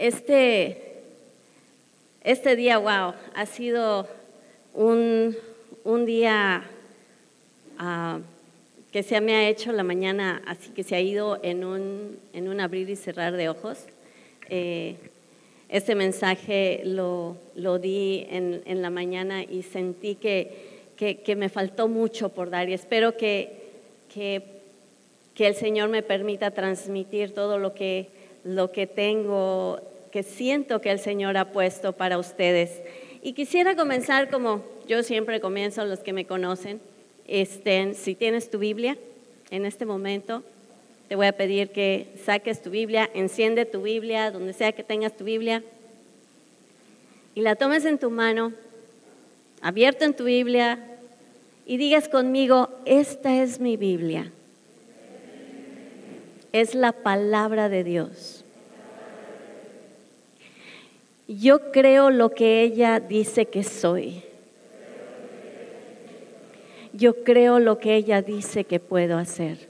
Este, este día, wow, ha sido un, día ah, que se me ha hecho la mañana, así que se ha ido en un, en un abrir y cerrar de ojos. Eh, este mensaje lo, lo di en, en, la mañana y sentí que, que, que, me faltó mucho por dar y espero que, que, que el Señor me permita transmitir todo lo que, lo que tengo, que siento que el Señor ha puesto para ustedes. Y quisiera comenzar como yo siempre comienzo, los que me conocen, este, si tienes tu Biblia en este momento, te voy a pedir que saques tu Biblia, enciende tu Biblia, donde sea que tengas tu Biblia, y la tomes en tu mano, abierto en tu Biblia, y digas conmigo, esta es mi Biblia. Es la palabra de Dios. Yo creo lo que ella dice que soy yo creo lo que ella dice que puedo hacer.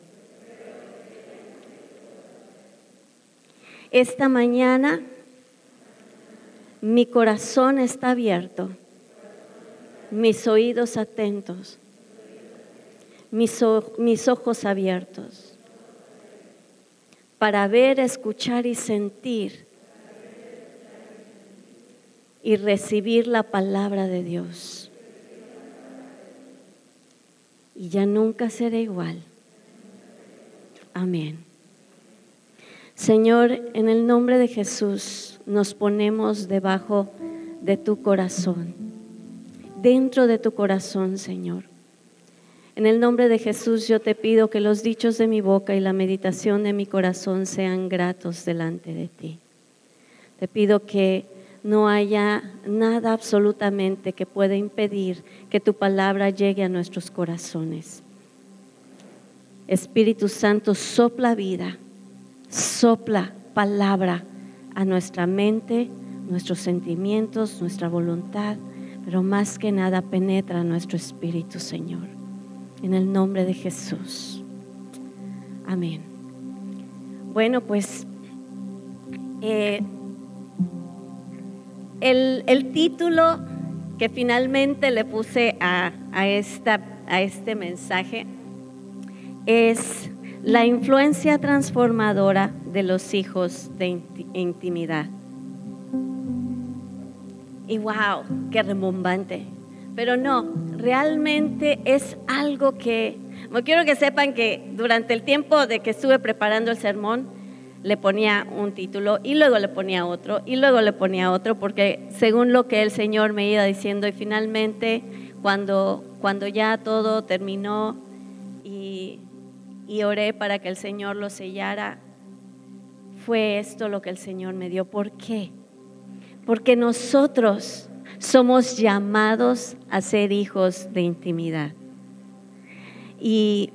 Esta mañana mi corazón está abierto, mis oídos atentos, mis, mis ojos abiertos para ver, escuchar y sentir y recibir la palabra de Dios y ya nunca será igual. Amén. Señor, en el nombre de Jesús nos ponemos debajo de tu corazón, dentro de tu corazón, Señor. En el nombre de Jesús yo te pido que los dichos de mi boca y la meditación de mi corazón sean gratos delante de ti. Te pido que no haya nada absolutamente que pueda impedir que tu palabra llegue a nuestros corazones. Espíritu Santo, sopla vida, sopla palabra a nuestra mente, nuestros sentimientos, nuestra voluntad, pero más que nada penetra nuestro espíritu, Señor. En el nombre de Jesús. Amén. Bueno, pues eh, el, título que finalmente le puse a, este mensaje es la influencia transformadora de los hijos de intimidad. Y wow, qué remombante. Pero no, realmente es algo que, quiero que sepan que durante el tiempo de que estuve preparando el sermón, le ponía un título y luego le ponía otro y luego le ponía otro, porque según lo que el Señor me iba diciendo y finalmente cuando, cuando ya todo terminó y, y oré para que el Señor lo sellara, fue esto lo que el Señor me dio. ¿Por qué? Porque nosotros somos llamados a ser hijos de intimidad. Y,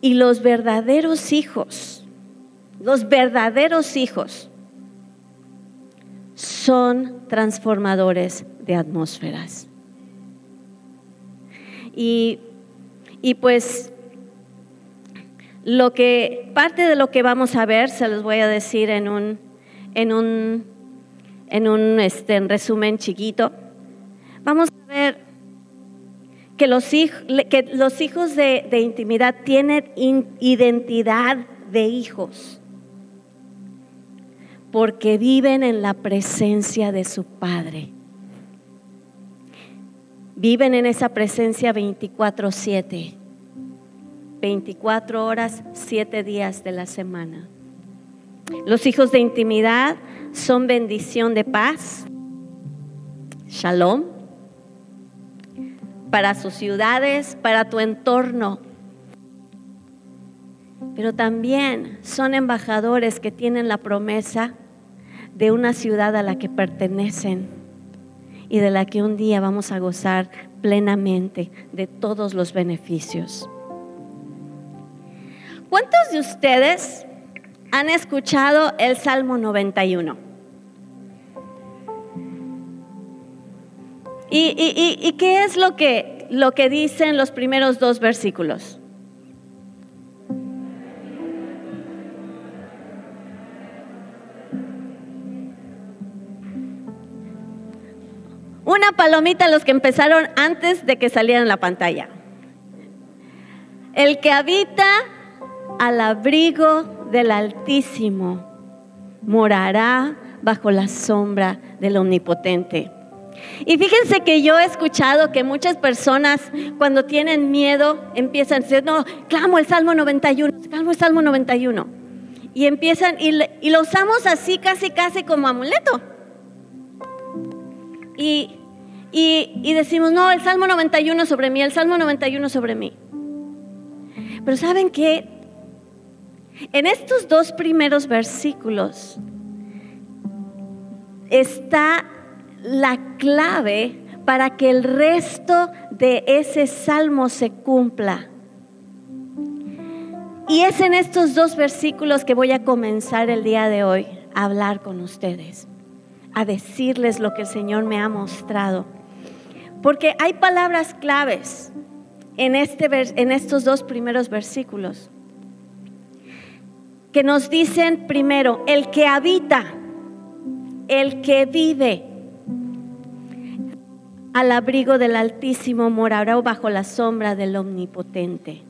y los verdaderos hijos los verdaderos hijos son transformadores de atmósferas. Y, pues lo que parte de lo que vamos a ver se los voy a decir en un en un en un este, en resumen chiquito. Vamos a ver que los, que los hijos de, intimidad tienen identidad de hijos porque viven en la presencia de su Padre. Viven en esa presencia 24/7, 24 horas, 7 días de la semana. Los hijos de intimidad son bendición de paz, shalom, para sus ciudades, para tu entorno. Pero también son embajadores que tienen la promesa de una ciudad a la que pertenecen y de la que un día vamos a gozar plenamente de todos los beneficios. ¿Cuántos de ustedes han escuchado el Salmo 91? ¿Y, qué es lo que, lo que dicen los primeros dos versículos? Una palomita a los que empezaron antes de que salieran la pantalla. El que habita al abrigo del Altísimo morará bajo la sombra del Omnipotente. Y fíjense que yo he escuchado que muchas personas cuando tienen miedo empiezan a decir, no, clamo el Salmo 91, clamo el Salmo 91. Y empiezan, y, lo usamos así casi, casi como amuleto. Y, y decimos, no, el Salmo 91 sobre mí, el Salmo 91 sobre mí. Pero ¿saben qué? En estos dos primeros versículos está la clave para que el resto de ese salmo se cumpla. Y es en estos dos versículos que voy a comenzar el día de hoy a hablar con ustedes, a decirles lo que el Señor me ha mostrado. Porque hay palabras claves en, este, en estos dos primeros versículos que nos dicen primero, el que habita, el que vive, al abrigo del Altísimo morará bajo la sombra del Omnipotente.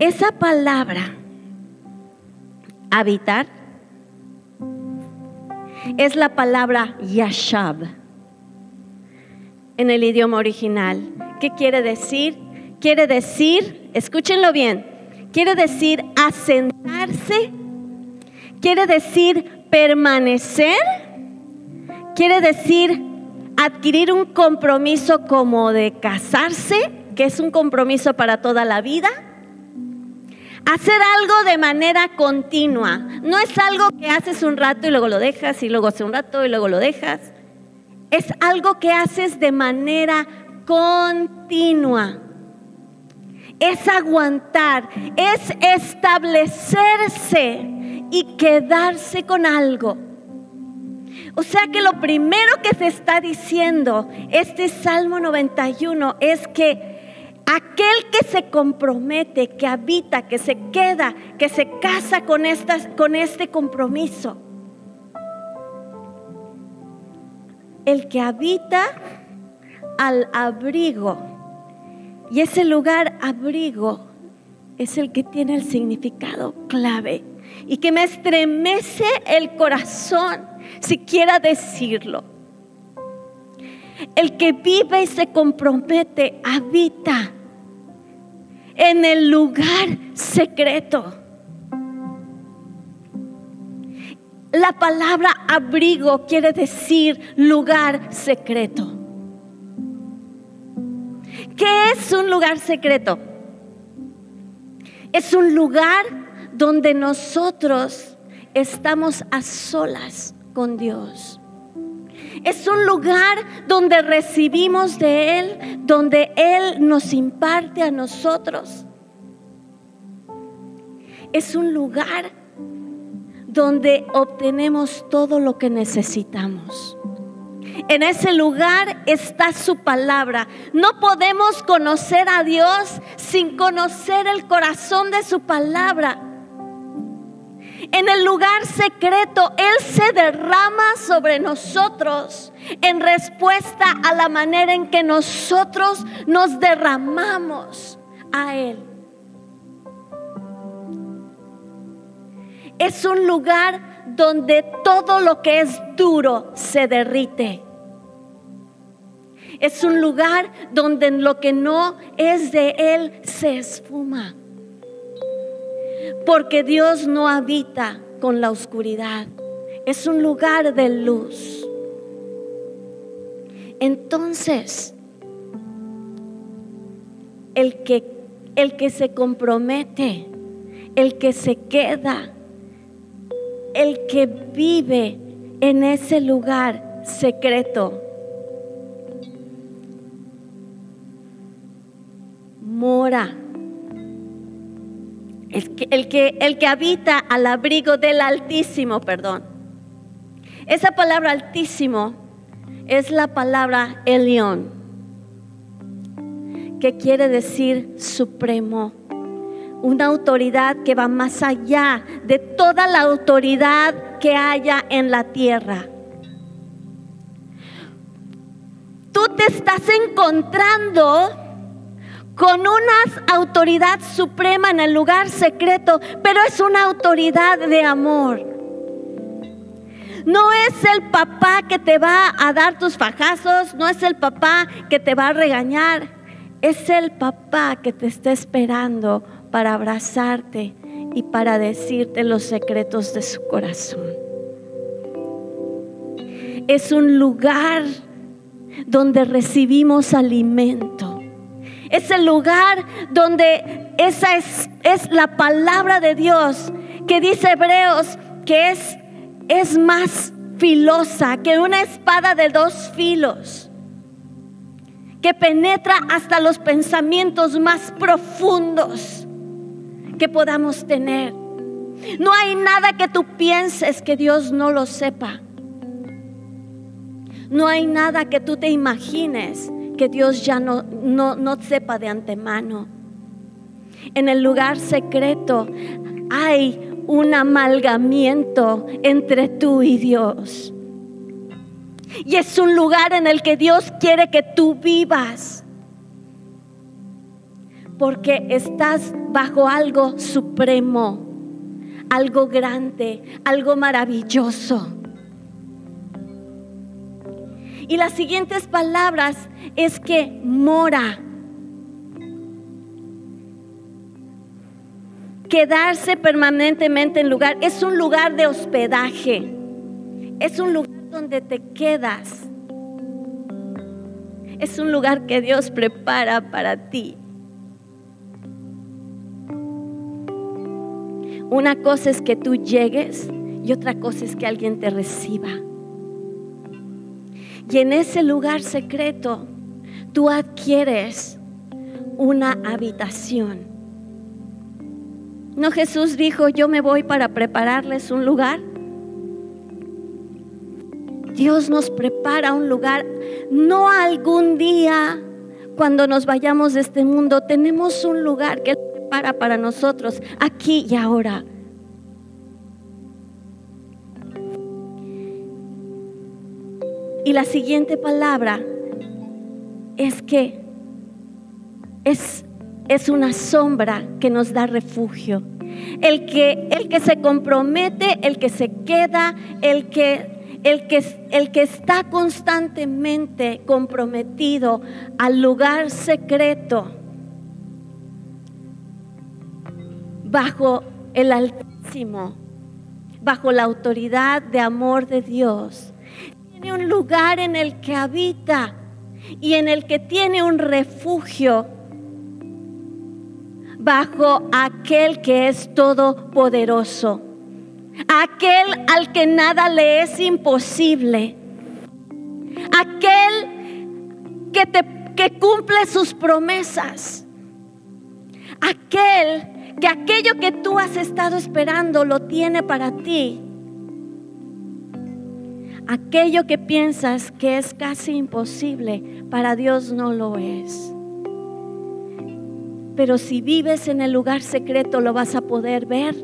Esa palabra, habitar, es la palabra yashab en el idioma original. ¿Qué quiere decir? Quiere decir, escúchenlo bien, quiere decir asentarse, quiere decir permanecer, quiere decir adquirir un compromiso como de casarse, que es un compromiso para toda la vida. Hacer algo de manera continua. No es algo que haces un rato y luego lo dejas y luego hace un rato y luego lo dejas. Es algo que haces de manera continua. Es aguantar, es establecerse y quedarse con algo. O sea que lo primero que se está diciendo este Salmo 91 es que aquel que se compromete, que habita, que se queda, que se casa con, con este compromiso, el que habita al abrigo, y ese lugar abrigo es el que tiene el significado clave y que me estremece el corazón siquiera decirlo. El que vive y se compromete habita en el lugar secreto. La palabra abrigo quiere decir lugar secreto. ¿Qué es un lugar secreto? Es un lugar donde nosotros estamos a solas con Dios. Es un lugar donde recibimos de Él, donde Él nos imparte a nosotros. Es un lugar donde obtenemos todo lo que necesitamos. En ese lugar está su palabra. No podemos conocer a Dios sin conocer el corazón de su palabra. En el lugar secreto, Él se derrama sobre nosotros en respuesta a la manera en que nosotros nos derramamos a Él. Es un lugar donde todo lo que es duro se derrite. Es un lugar donde lo que no es de Él se esfuma porque Dios no habita con la oscuridad, es un lugar de luz. Entonces, el que, el que se compromete, el que se queda, el que vive en ese lugar secreto, mora el que, el que, habita al abrigo del Altísimo, perdón. Esa palabra Altísimo es la palabra Elión, que quiere decir supremo, una autoridad que va más allá de toda la autoridad que haya en la tierra. te estás encontrando con una autoridad suprema en el lugar secreto, pero es una autoridad de amor. No es el papá que te va a dar tus fajazos, no es el papá que te va a regañar, es el papá que te está esperando para abrazarte y para decirte los secretos de su corazón. Es un lugar donde recibimos alimento es el lugar donde esa es, es la palabra de Dios que dice Hebreos que es, es más filosa que una espada de dos filos, que penetra hasta los pensamientos más profundos que podamos tener. No hay nada que tú pienses que Dios no lo sepa. No hay nada que tú te imagines que Dios ya no, no, sepa de antemano. En el lugar secreto hay un amalgamiento entre tú y Dios. Y es un lugar en el que Dios quiere que tú vivas. Porque estás bajo algo supremo, algo grande, algo maravilloso. Y las siguientes palabras es que mora. Quedarse permanentemente en lugar es un lugar de hospedaje. Es un lugar donde te quedas. Es un lugar que Dios prepara para ti. Una cosa es que tú llegues y otra cosa es que alguien te reciba. Y en ese lugar secreto tú adquieres una habitación. No Jesús dijo, yo me voy para prepararles un lugar. Dios nos prepara un lugar, no algún día cuando nos vayamos de este mundo, tenemos un lugar que prepara para nosotros, aquí y ahora. Y la siguiente palabra es que es, es una sombra que nos da refugio. El que, el que se compromete, el que se queda, el que, el, que, el que está constantemente comprometido al lugar secreto bajo el Altísimo, bajo la autoridad de amor de Dios. Tiene un lugar en el que habita y en el que tiene un refugio bajo aquel que es todopoderoso, aquel al que nada le es imposible, aquel que, que cumple sus promesas, aquel que aquello que tú has estado esperando lo tiene para ti aquello que piensas que es casi imposible, para Dios no lo es. Pero si vives en el lugar secreto lo vas a poder ver,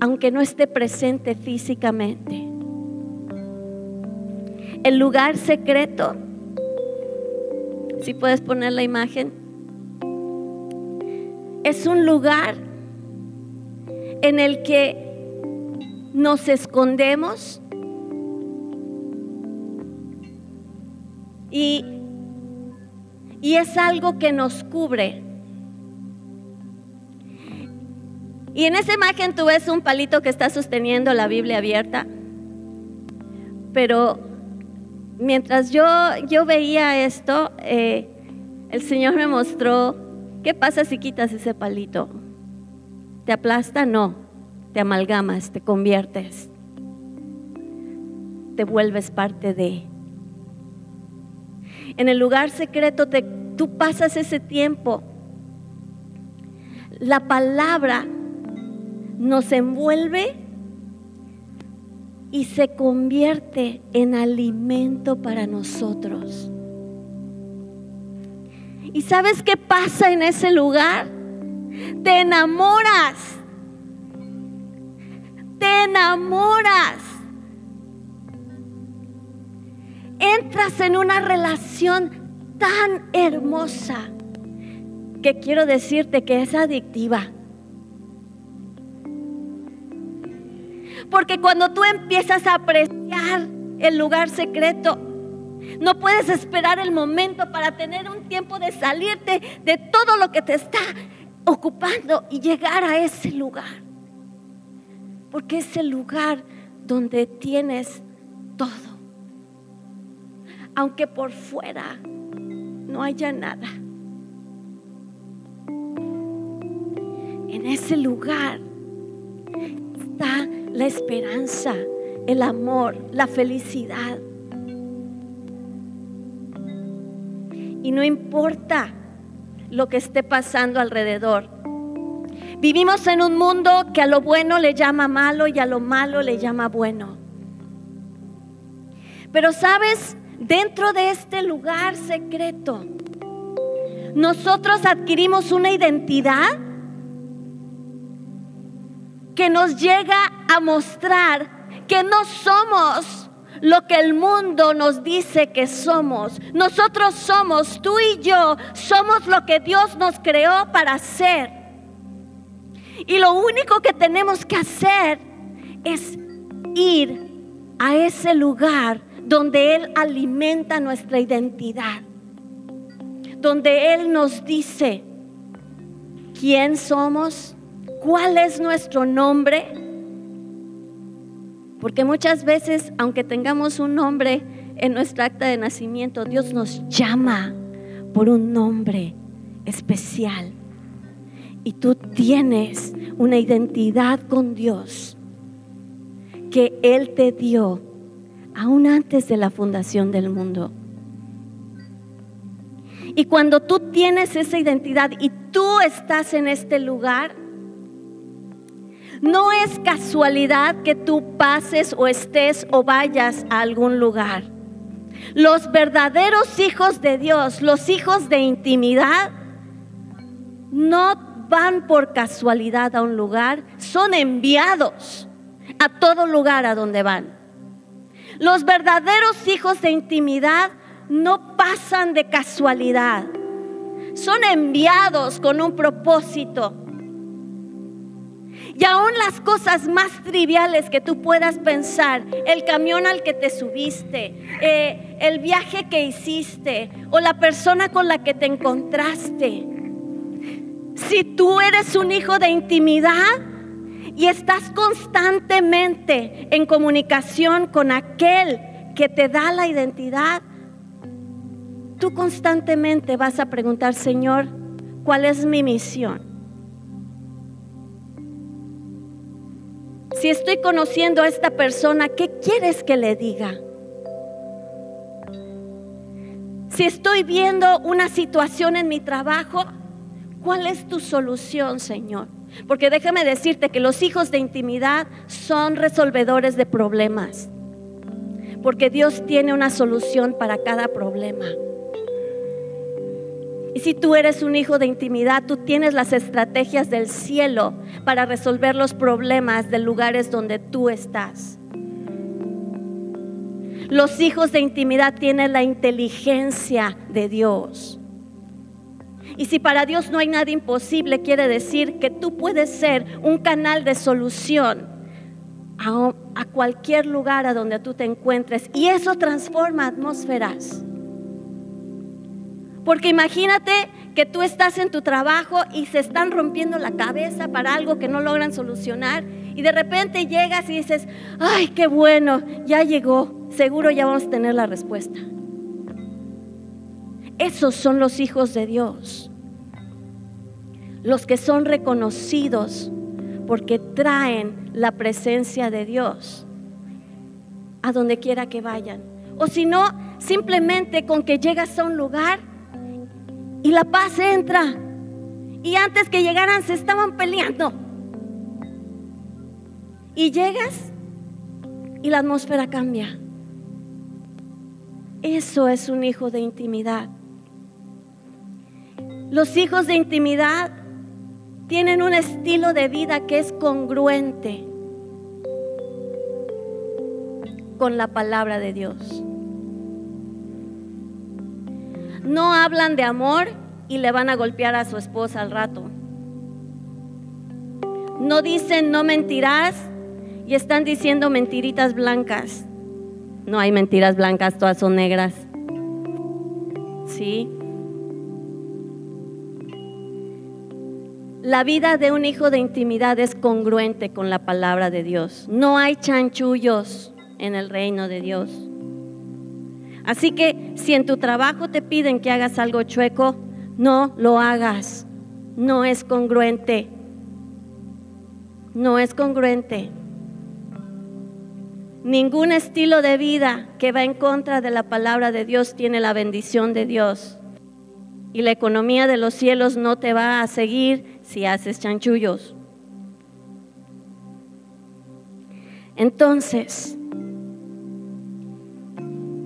aunque no esté presente físicamente. El lugar secreto, si puedes poner la imagen, es un lugar en el que nos escondemos Y, es algo que nos cubre. Y en esa imagen tú ves un palito que está sosteniendo la Biblia abierta. Pero mientras yo, yo veía esto, eh, el Señor me mostró, ¿qué pasa si quitas ese palito? ¿Te aplasta? No, te amalgamas, te conviertes, te vuelves parte de en el lugar secreto te, tú pasas ese tiempo. La palabra nos envuelve y se convierte en alimento para nosotros. ¿Y sabes qué pasa en ese lugar? Te enamoras. Te enamoras. Entra entras en una relación tan hermosa que quiero decirte que es adictiva. Porque cuando tú empiezas a apreciar el lugar secreto, no puedes esperar el momento para tener un tiempo de salirte de todo lo que te está ocupando y llegar a ese lugar. Porque es el lugar donde tienes todo. Aunque por fuera no haya nada. En ese lugar está la esperanza, el amor, la felicidad. Y no importa lo que esté pasando alrededor. Vivimos en un mundo que a lo bueno le llama malo y a lo malo le llama bueno. Pero sabes, dentro de este lugar secreto, nosotros adquirimos una identidad que nos llega a mostrar que no somos lo que el mundo nos dice que somos. Nosotros somos, tú y yo, somos lo que Dios nos creó para ser. Y lo único que tenemos que hacer es ir a ese lugar donde Él alimenta nuestra identidad. Donde Él nos dice quién somos, cuál es nuestro nombre porque muchas veces, aunque tengamos un nombre en nuestra acta de nacimiento, Dios nos llama por un nombre especial. Y tú tienes una identidad con Dios que Él te dio aún antes de la fundación del mundo. Y cuando tú tienes esa identidad y tú estás en este lugar, no es casualidad que tú pases o estés o vayas a algún lugar. Los verdaderos hijos de Dios, los hijos de intimidad, no van por casualidad a un lugar, son enviados a todo lugar a donde van. Los verdaderos hijos de intimidad no pasan de casualidad, son enviados con un propósito y aún las cosas más triviales que tú puedas pensar, el camión al que te subiste, eh, el viaje que hiciste o la persona con la que te encontraste. Si tú eres un hijo de intimidad y estás constantemente en comunicación con aquel que te da la identidad, tú constantemente vas a preguntar, Señor, ¿cuál es mi misión? Si estoy conociendo a esta persona, ¿qué quieres que le diga? Si estoy viendo una situación en mi trabajo, ¿cuál es tu solución, Señor? Porque déjame decirte que los hijos de intimidad son resolvedores de problemas. Porque Dios tiene una solución para cada problema. Y si tú eres un hijo de intimidad, tú tienes las estrategias del cielo para resolver los problemas de lugares donde tú estás. Los hijos de intimidad tienen la inteligencia de Dios. Y si para Dios no hay nada imposible, quiere decir que tú puedes ser un canal de solución a, a cualquier lugar a donde tú te encuentres. Y eso transforma atmósferas. Porque imagínate que tú estás en tu trabajo y se están rompiendo la cabeza para algo que no logran solucionar y de repente llegas y dices, ay, qué bueno, ya llegó, seguro ya vamos a tener la respuesta. Esos son los hijos de Dios, los que son reconocidos porque traen la presencia de Dios a donde quiera que vayan. O si no, simplemente con que llegas a un lugar y la paz entra. Y antes que llegaran se estaban peleando. Y llegas y la atmósfera cambia. Eso es un hijo de intimidad. Los hijos de intimidad tienen un estilo de vida que es congruente con la palabra de Dios. No hablan de amor y le van a golpear a su esposa al rato. No dicen no mentirás y están diciendo mentiritas blancas. No hay mentiras blancas, todas son negras. ¿Sí? La vida de un hijo de intimidad es congruente con la palabra de Dios. No hay chanchullos en el reino de Dios. Así que si en tu trabajo te piden que hagas algo chueco, no lo hagas. No es congruente. No es congruente. Ningún estilo de vida que va en contra de la palabra de Dios tiene la bendición de Dios. Y la economía de los cielos no te va a seguir si haces chanchullos. Entonces,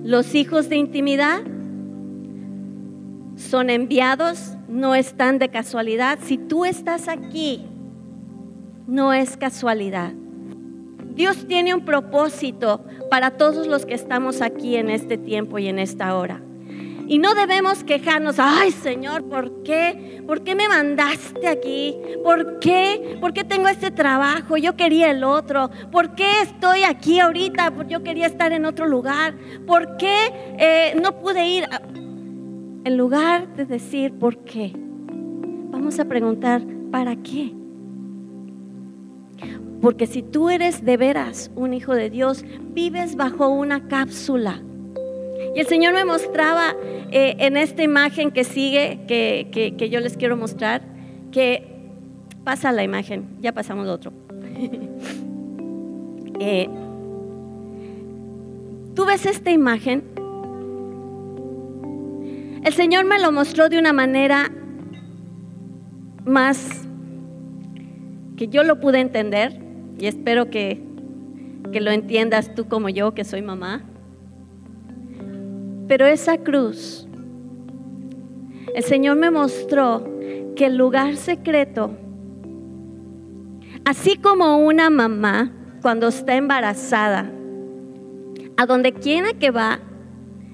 los hijos de intimidad son enviados, no están de casualidad. Si tú estás aquí, no es casualidad. Dios tiene un propósito para todos los que estamos aquí en este tiempo y en esta hora. Y no debemos quejarnos, ay Señor, ¿por qué? ¿Por qué me mandaste aquí? ¿Por qué? ¿Por qué tengo este trabajo? Yo quería el otro. ¿Por qué estoy aquí ahorita? Yo quería estar en otro lugar. ¿Por qué eh, no pude ir? En lugar de decir por qué, vamos a preguntar, ¿para qué? Porque si tú eres de veras un hijo de Dios, vives bajo una cápsula. Y el Señor me mostraba eh, en esta imagen que sigue, que, yo les quiero mostrar, que pasa la imagen, ya pasamos otro. Eh, Tú ves esta imagen el Señor me lo mostró de una manera más que yo lo pude entender y espero que, que lo entiendas tú como yo, que soy mamá. Pero esa cruz, el Señor me mostró que el lugar secreto, así como una mamá cuando está embarazada, a donde quiera que va,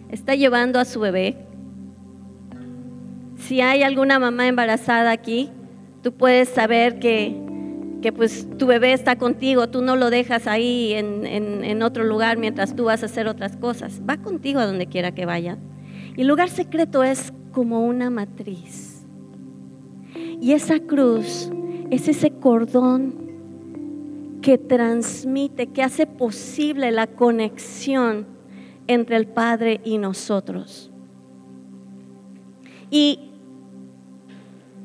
está llevando a su bebé, si hay alguna mamá embarazada aquí, tú puedes saber que, pues tu bebé está contigo, tú no lo dejas ahí en, en, otro lugar mientras tú vas a hacer otras cosas. Va contigo a donde quiera que vaya. Y el lugar secreto es como una matriz. Y esa cruz es ese cordón que transmite, que hace posible la conexión entre el Padre y nosotros. Y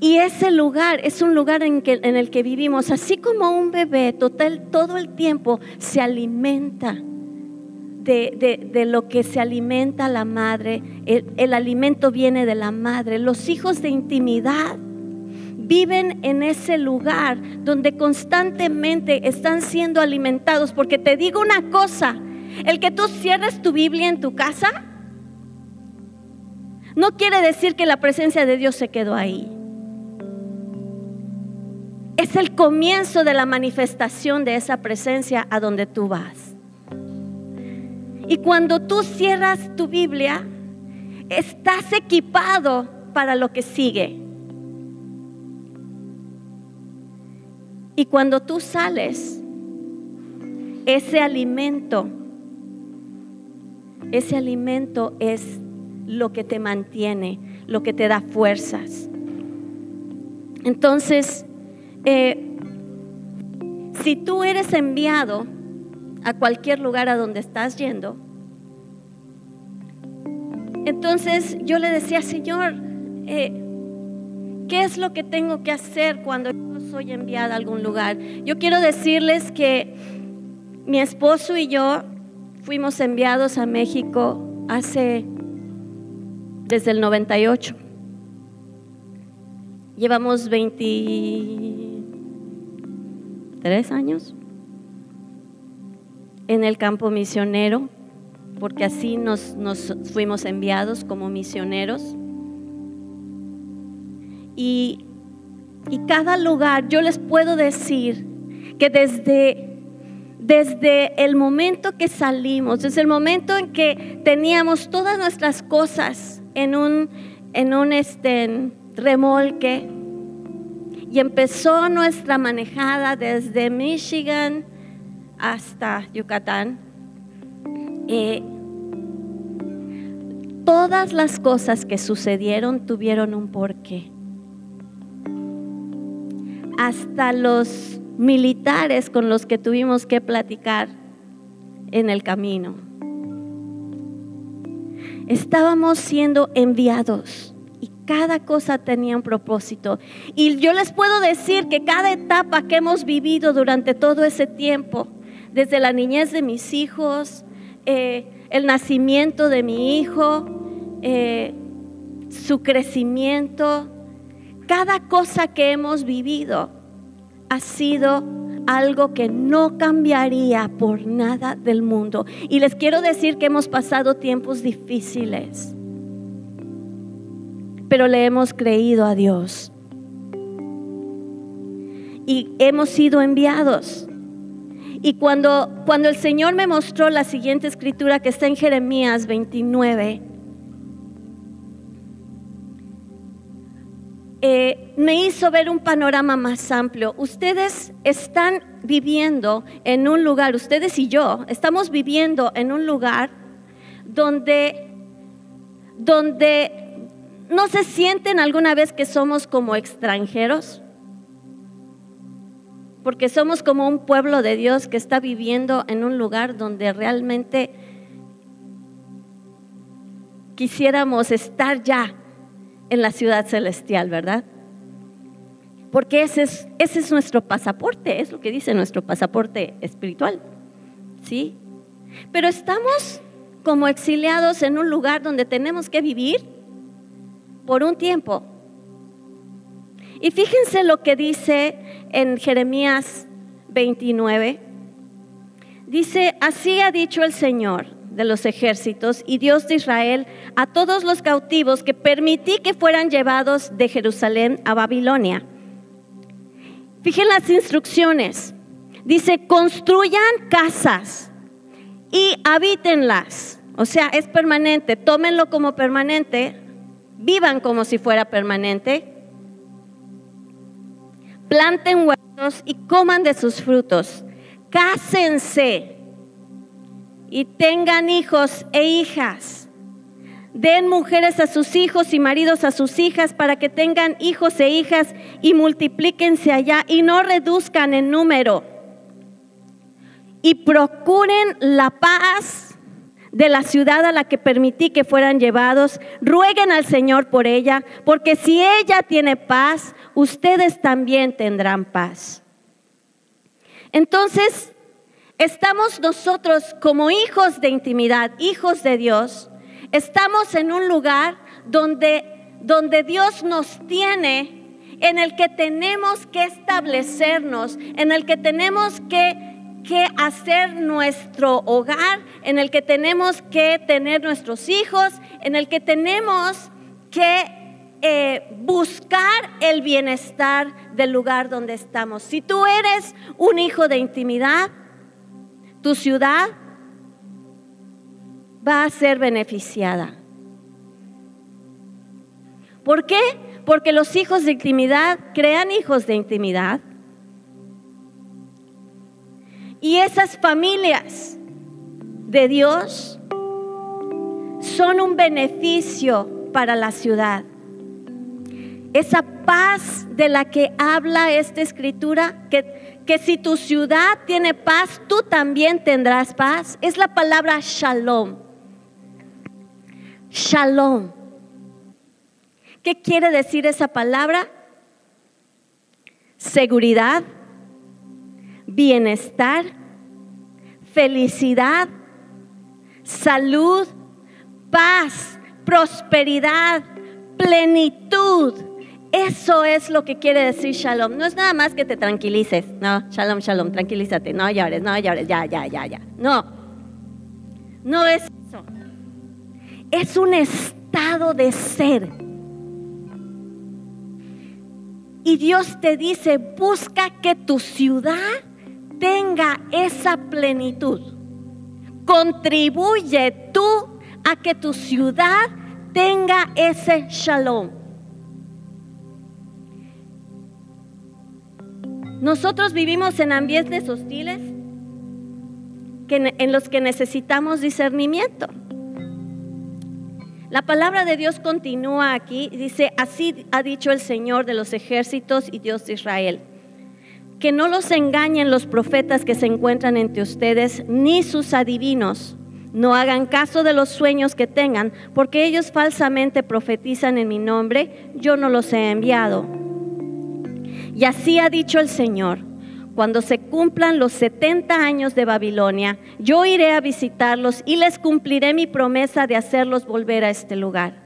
y ese lugar es un lugar en, el que vivimos, así como un bebé total, todo el tiempo se alimenta de, lo que se alimenta la madre. el alimento viene de la madre. Los hijos de intimidad viven en ese lugar donde constantemente están siendo alimentados. Porque te digo una cosa, el que tú cierres tu Biblia en tu casa, no quiere decir que la presencia de Dios se quedó ahí es el comienzo de la manifestación de esa presencia a donde tú vas. Y cuando tú cierras tu Biblia, estás equipado para lo que sigue. Y cuando tú sales, ese alimento, ese alimento es lo que te mantiene, lo que te da fuerzas. Entonces, eh, si tú eres enviado a cualquier lugar a donde estás yendo, entonces yo le decía, Señor, eh, ¿qué es lo que tengo que hacer cuando yo soy enviada a algún lugar? Yo quiero decirles que mi esposo y yo fuimos enviados a México hace desde el 98. Llevamos 20 tres años en el campo misionero, porque así nos, fuimos enviados como misioneros. Y, y, cada lugar, yo les puedo decir que desde, desde el momento que salimos, desde el momento en que teníamos todas nuestras cosas en un, en un este, remolque y empezó nuestra manejada desde Michigan hasta Yucatán. Eh, todas las cosas que sucedieron tuvieron un porqué. Hasta los militares con los que tuvimos que platicar en el camino. Estábamos siendo enviados cada cosa tenía un propósito. Y yo les puedo decir que cada etapa que hemos vivido durante todo ese tiempo, desde la niñez de mis hijos, eh, el nacimiento de mi hijo, eh, su crecimiento, cada cosa que hemos vivido ha sido algo que no cambiaría por nada del mundo. Y les quiero decir que hemos pasado tiempos difíciles, pero le hemos creído a Dios. Y hemos sido enviados. Y cuando, cuando el Señor me mostró la siguiente escritura que está en Jeremías 29, Eh, me hizo ver un panorama más amplio. Ustedes están viviendo en un lugar, ustedes y yo, estamos viviendo en un lugar donde, donde no se sienten alguna vez que somos como extranjeros, porque somos como un pueblo de Dios que está viviendo en un lugar donde realmente quisiéramos estar ya en la ciudad celestial, ¿verdad? Porque ese es, ese es nuestro pasaporte, es lo que dice nuestro pasaporte espiritual, ¿sí? Pero estamos como exiliados en un lugar donde tenemos que vivir por un tiempo. Y fíjense lo que dice en Jeremías 29. Dice, así ha dicho el Señor, de los ejércitos y Dios de Israel a todos los cautivos que permití que fueran llevados de Jerusalén a Babilonia. Fíjense las instrucciones. Dice, construyan casas y habítenlas. O sea, es permanente. Tómenlo como permanente. Vivan como si fuera permanente. Planten huertos y coman de sus frutos. Cásense y tengan hijos e hijas. Den mujeres a sus hijos y maridos a sus hijas para que tengan hijos e hijas y multiplíquense allá y no reduzcan en número. Y procuren la paz de la ciudad a la que permití que fueran llevados. Rueguen al Señor por ella, porque si ella tiene paz, ustedes también tendrán paz. Entonces, Estamos nosotros como hijos de intimidad, hijos de Dios, estamos en un lugar donde, donde Dios nos tiene, en el que tenemos que establecernos, en el que tenemos que, que hacer nuestro hogar, en el que tenemos que tener nuestros hijos, en el que tenemos que eh, buscar el bienestar del lugar donde estamos. Si tú eres un hijo de intimidad, tu ciudad va a ser beneficiada. ¿Por qué? Porque los hijos de intimidad crean hijos de intimidad. Y esas familias de Dios son un beneficio para la ciudad. Esa paz de la que habla esta escritura, que que si tu ciudad tiene paz, tú también tendrás paz. Es la palabra shalom. Shalom. ¿Qué quiere decir esa palabra? Seguridad, bienestar, felicidad, salud, paz, prosperidad, plenitud eso es lo que quiere decir shalom. No es nada más que te tranquilices. No, shalom, shalom, tranquilízate. No llores, no llores, ya, ya, ya, ya. No. No es eso. Es un estado de ser. Y Dios te dice, busca que tu ciudad tenga esa plenitud. Contribuye tú a que tu ciudad tenga ese shalom. Nosotros vivimos en ambientes hostiles en los que necesitamos discernimiento. La palabra de Dios continúa aquí, dice, así ha dicho el Señor de los ejércitos y Dios de Israel. Que no los engañen los profetas que se encuentran entre ustedes, ni sus adivinos. No hagan caso de los sueños que tengan, porque ellos falsamente profetizan en mi nombre, yo no los he enviado. Y así ha dicho el Señor cuando se cumplan los 70 años de Babilonia, yo iré a visitarlos y les cumpliré mi promesa de hacerlos volver a este lugar.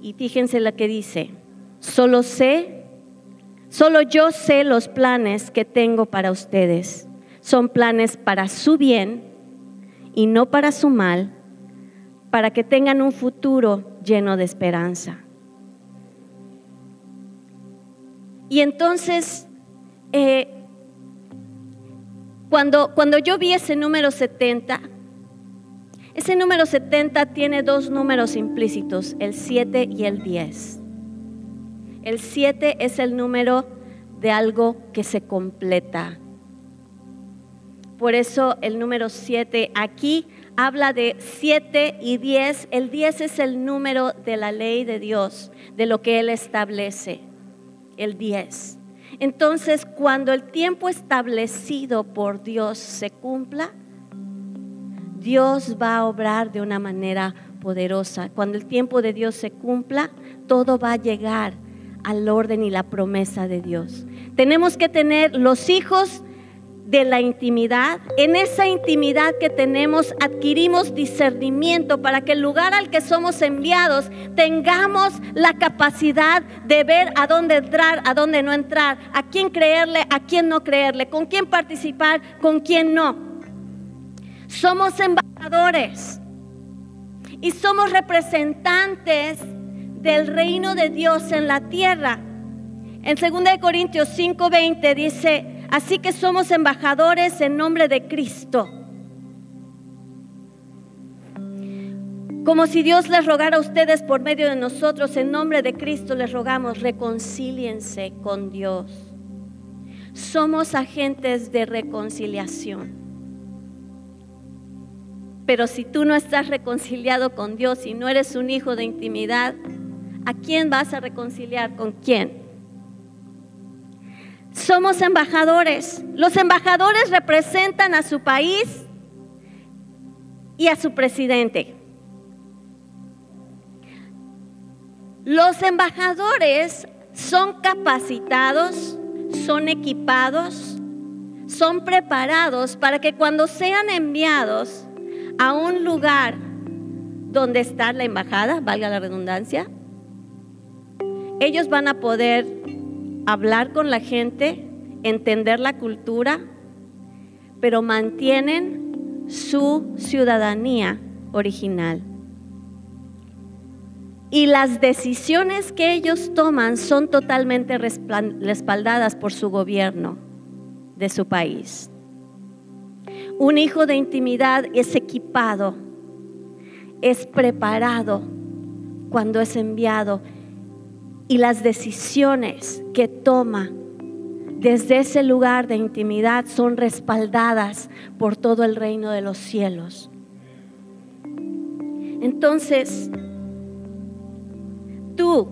Y fíjense lo que dice, solo sé, solo yo sé los planes que tengo para ustedes. Son planes para su bien y no para su mal, para que tengan un futuro lleno de esperanza. Y entonces eh, cuando, cuando yo vi ese número 70, ese número 70 tiene dos números implícitos, el 7 y el 10. El 7 es el número de algo que se completa. Por eso el número 7 aquí habla de 7 y 10. El 10 es el número de la ley de Dios, de lo que Él establece. El 10. Entonces, cuando el tiempo establecido por Dios se cumpla, Dios va a obrar de una manera poderosa. Cuando el tiempo de Dios se cumpla, todo va a llegar al orden y la promesa de Dios. Tenemos que tener los hijos de la intimidad, en esa intimidad que tenemos adquirimos discernimiento para que el lugar al que somos enviados tengamos la capacidad de ver a dónde entrar, a dónde no entrar, a quién creerle, a quién no creerle, con quién participar, con quién no. Somos embajadores y somos representantes del reino de Dios en la tierra. En 2 Corintios 5:20 dice, Así que somos embajadores en nombre de Cristo. Como si Dios les rogara a ustedes por medio de nosotros, en nombre de Cristo les rogamos, reconcíliense con Dios. Somos agentes de reconciliación. Pero si tú no estás reconciliado con Dios y no eres un hijo de intimidad, ¿a quién vas a reconciliar? ¿Con quién? Somos embajadores. Los embajadores representan a su país y a su presidente. Los embajadores son capacitados, son equipados, son preparados para que cuando sean enviados a un lugar donde está la embajada, valga la redundancia, ellos van a poder hablar con la gente, entender la cultura, pero mantienen su ciudadanía original. Y las decisiones que ellos toman son totalmente respaldadas por su gobierno de su país. Un hijo de intimidad es equipado, es preparado cuando es enviado y las decisiones que toma desde ese lugar de intimidad son respaldadas por todo el reino de los cielos. Entonces, tú,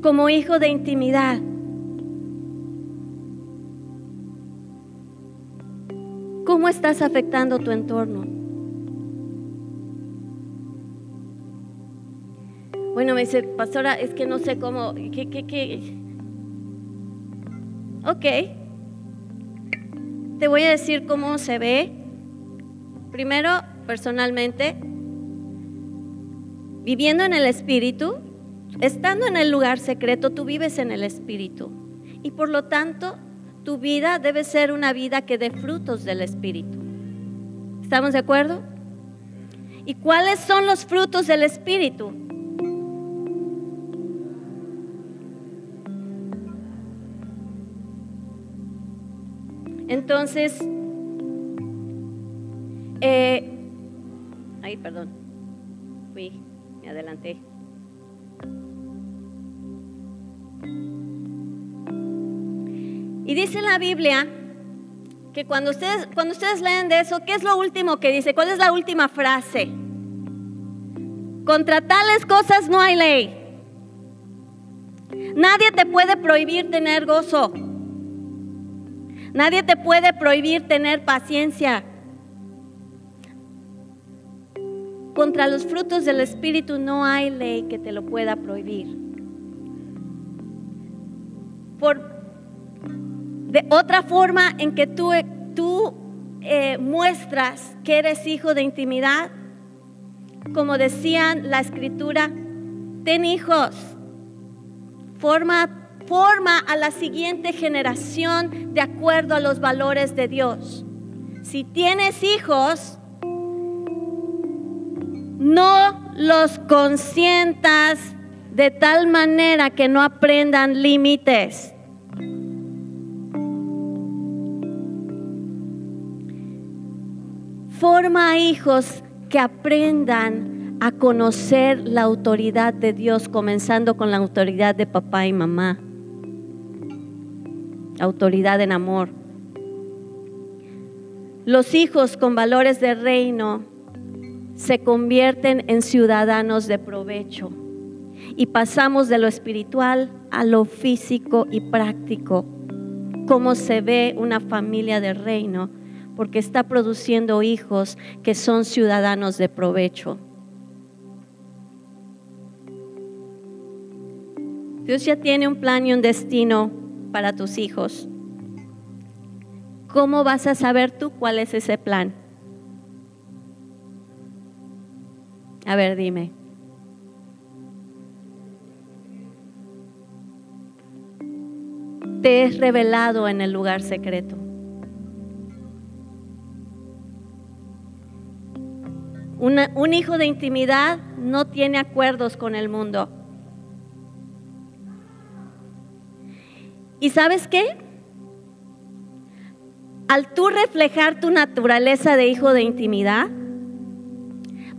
como hijo de intimidad, ¿cómo estás afectando tu entorno? Bueno, me dice, pastora, es que no sé cómo, ¿qué, qué, qué? Ok, te voy a decir cómo se ve. Primero, personalmente, viviendo en el Espíritu, estando en el lugar secreto, tú vives en el Espíritu. Y por lo tanto, tu vida debe ser una vida que dé frutos del Espíritu. ¿Estamos de acuerdo? ¿Y cuáles son los frutos del Espíritu? Entonces, Eh, ay, perdón. Fui, me adelanté. Y dice la Biblia que cuando ustedes, cuando ustedes leen de eso, ¿qué es lo último que dice? ¿Cuál es la última frase? Contra tales cosas no hay ley. Nadie te puede prohibir tener gozo. Nadie te puede prohibir tener paciencia. Contra los frutos del Espíritu no hay ley que te lo pueda prohibir. Por de otra forma en que tú, tú eh, muestras que eres hijo de intimidad, como decían la escritura, ten hijos, forma, forma a la siguiente generación de acuerdo a los valores de Dios. Si tienes hijos, no los consientas de tal manera que no aprendan límites. Forma hijos que aprendan a conocer la autoridad de Dios, comenzando con la autoridad de papá y mamá. Autoridad en amor. Los hijos con valores de reino se convierten en ciudadanos de provecho y pasamos de lo espiritual a lo físico y práctico. Cómo se ve una familia de reino porque está produciendo hijos que son ciudadanos de provecho. Dios ya tiene un plan y un destino para tus hijos. ¿Cómo vas a saber tú cuál es ese plan? A ver, dime. Te es revelado en el lugar secreto. un hijo de intimidad no tiene acuerdos con el mundo. ¿Y sabes qué? Al tú reflejar tu naturaleza de hijo de intimidad,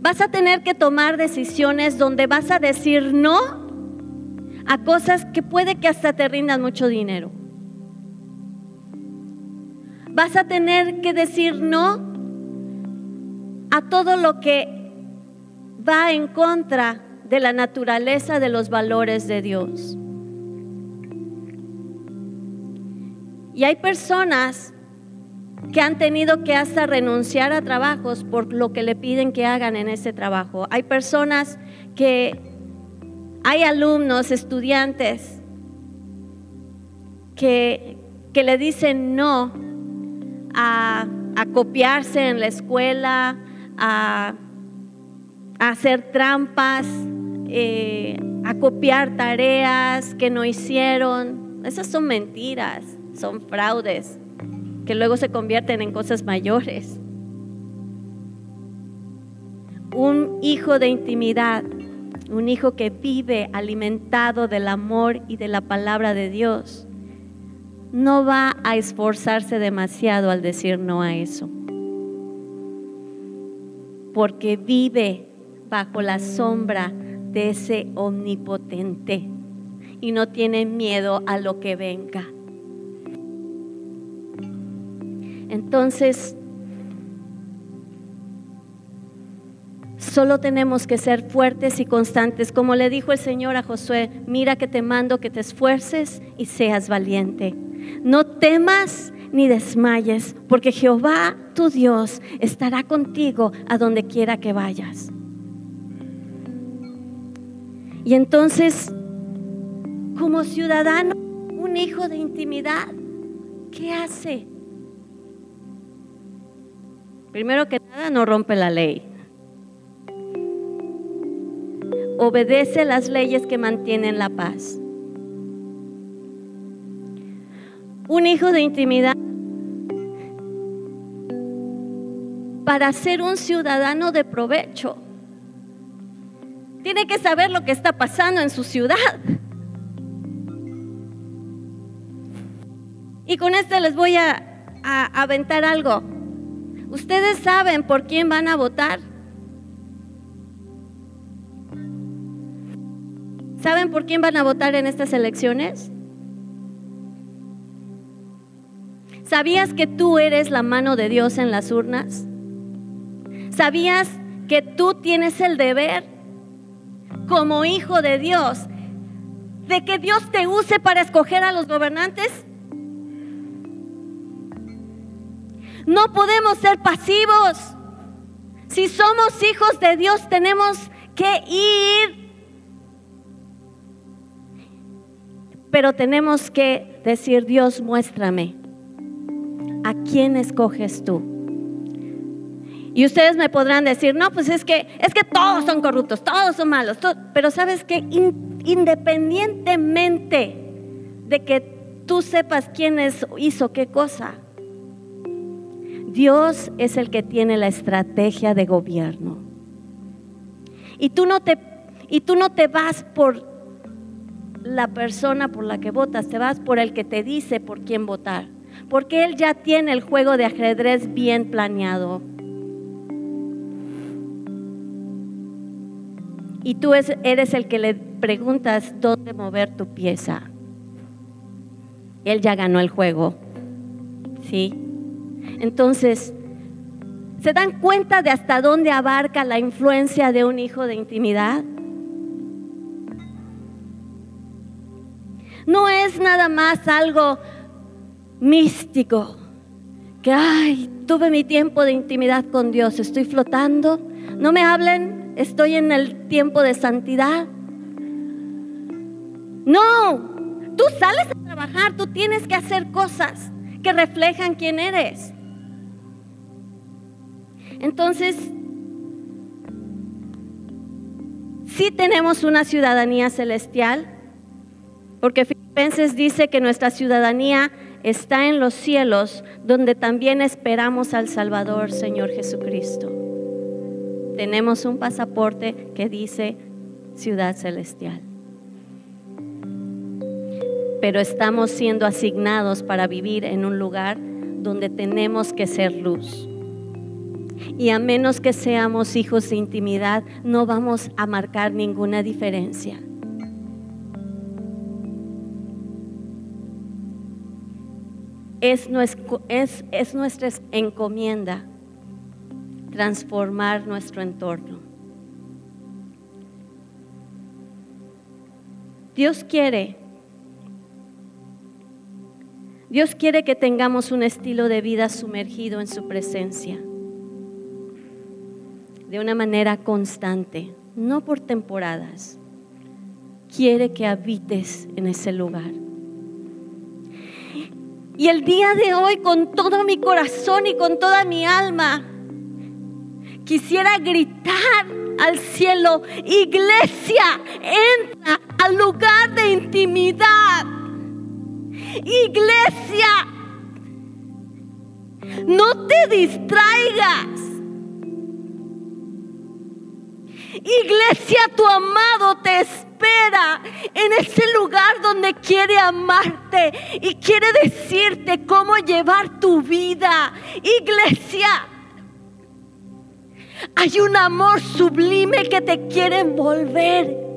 vas a tener que tomar decisiones donde vas a decir no a cosas que puede que hasta te rindan mucho dinero. Vas a tener que decir no a todo lo que va en contra de la naturaleza de los valores de Dios. Y hay personas que han tenido que hasta renunciar a trabajos por lo que le piden que hagan en ese trabajo. Hay personas que, hay alumnos, estudiantes, que, que le dicen no a, a copiarse en la escuela, a, hacer trampas, eh, a copiar tareas que no hicieron. Esas son mentiras, son fraudes que luego se convierten en cosas mayores. Un hijo de intimidad, un hijo que vive alimentado del amor y de la palabra de Dios, no va a esforzarse demasiado al decir no a eso porque vive bajo la sombra de ese omnipotente y no tiene miedo a lo que venga. Entonces, solo tenemos que ser fuertes y constantes. Como le dijo el Señor a Josué, mira que te mando que te esfuerces y seas valiente. No temas ni desmayes, porque Jehová tu Dios estará contigo a donde quiera que vayas. Y entonces, como ciudadano, un hijo de intimidad, ¿qué hace? Primero que nada, no rompe la ley. Obedece las leyes que mantienen la paz. Un hijo de intimidad para ser un ciudadano de provecho. Tiene que saber lo que está pasando en su ciudad. Y con esto les voy a, aventar algo. ¿Ustedes saben por quién van a votar? ¿Saben por quién van a votar en estas elecciones? ¿Sabías que tú eres la mano de Dios en las urnas? ¿Sabías que tú tienes el deber como hijo de Dios de que Dios te use para escoger a los gobernantes? No podemos ser pasivos. Si somos hijos de Dios tenemos que ir. Pero tenemos que decir, Dios, muéstrame. ¿A quién escoges tú? Y ustedes me podrán decir, no, pues es que, es que todos son corruptos, todos son malos. Pero sabes que independientemente de que tú sepas quién hizo qué cosa, Dios es el que tiene la estrategia de gobierno. Y tú no te, y tú no te vas por la persona por la que votas, te vas por el que te dice por quién votar. Porque Él ya tiene el juego de ajedrez bien planeado. Y tú eres el que le preguntas dónde mover tu pieza. Él ya ganó el juego. ¿Sí? Entonces, ¿se dan cuenta de hasta dónde abarca la influencia de un hijo de intimidad? No es nada más algo místico, que, ay, tuve mi tiempo de intimidad con Dios, estoy flotando, no me hablen, estoy en el tiempo de santidad. No, tú sales a trabajar, tú tienes que hacer cosas que reflejan quién eres. Entonces, sí tenemos una ciudadanía celestial, porque Filipenses dice que nuestra ciudadanía está en los cielos, donde también esperamos al Salvador, Señor Jesucristo. Tenemos un pasaporte que dice ciudad celestial. Pero estamos siendo asignados para vivir en un lugar donde tenemos que ser luz. Y a menos que seamos hijos de intimidad, no vamos a marcar ninguna diferencia. Es, es, nuestra encomienda transformar nuestro entorno. Dios quiere, Dios quiere que tengamos un estilo de vida sumergido en su presencia de una manera constante, no por temporadas. Quiere que habites en ese lugar. Y el día de hoy, con todo mi corazón y con toda mi alma, quisiera gritar al cielo, iglesia, entra al lugar de intimidad. Iglesia, no te distraigas. Iglesia, tu amado te espera en ese lugar donde quiere amarte y quiere decirte cómo llevar tu vida. Iglesia, hay un amor sublime que te quiere envolver.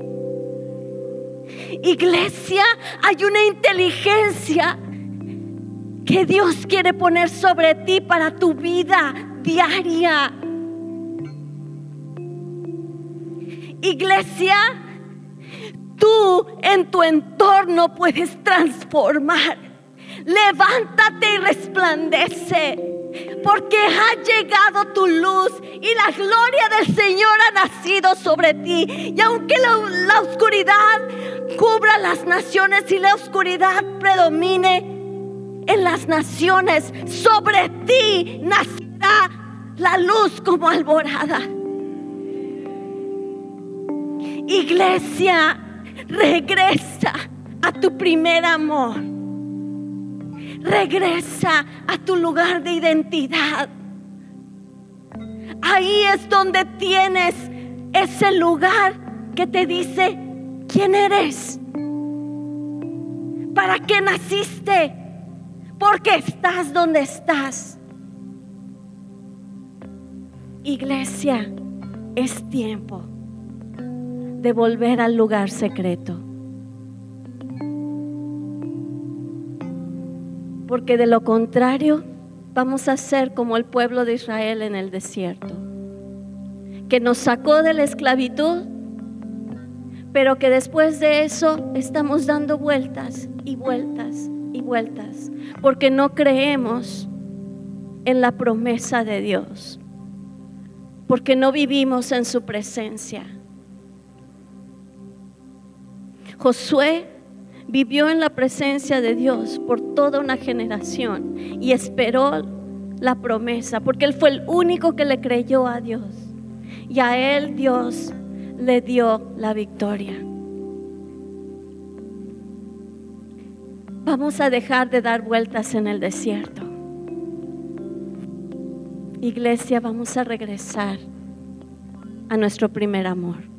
Iglesia, hay una inteligencia que Dios quiere poner sobre ti para tu vida diaria. Iglesia, tú en tu entorno puedes transformar. Levántate y resplandece, porque ha llegado tu luz y la gloria del Señor ha nacido sobre ti. Y aunque la, oscuridad cubra las naciones y la oscuridad predomine en las naciones, sobre ti nacerá la luz como alborada. Iglesia, regresa a tu primer amor. Regresa a tu lugar de identidad. Ahí es donde tienes ese lugar que te dice quién eres. ¿Para qué naciste? ¿Por qué estás donde estás? Iglesia, es tiempo de volver al lugar secreto. Porque de lo contrario vamos a ser como el pueblo de Israel en el desierto, que nos sacó de la esclavitud, pero que después de eso estamos dando vueltas y vueltas y vueltas, porque no creemos en la promesa de Dios porque no vivimos en su presencia. Josué vivió en la presencia de Dios por toda una generación y esperó la promesa, porque él fue el único que le creyó a Dios. Y a él Dios le dio la victoria. Vamos a dejar de dar vueltas en el desierto. Iglesia, vamos a regresar a nuestro primer amor.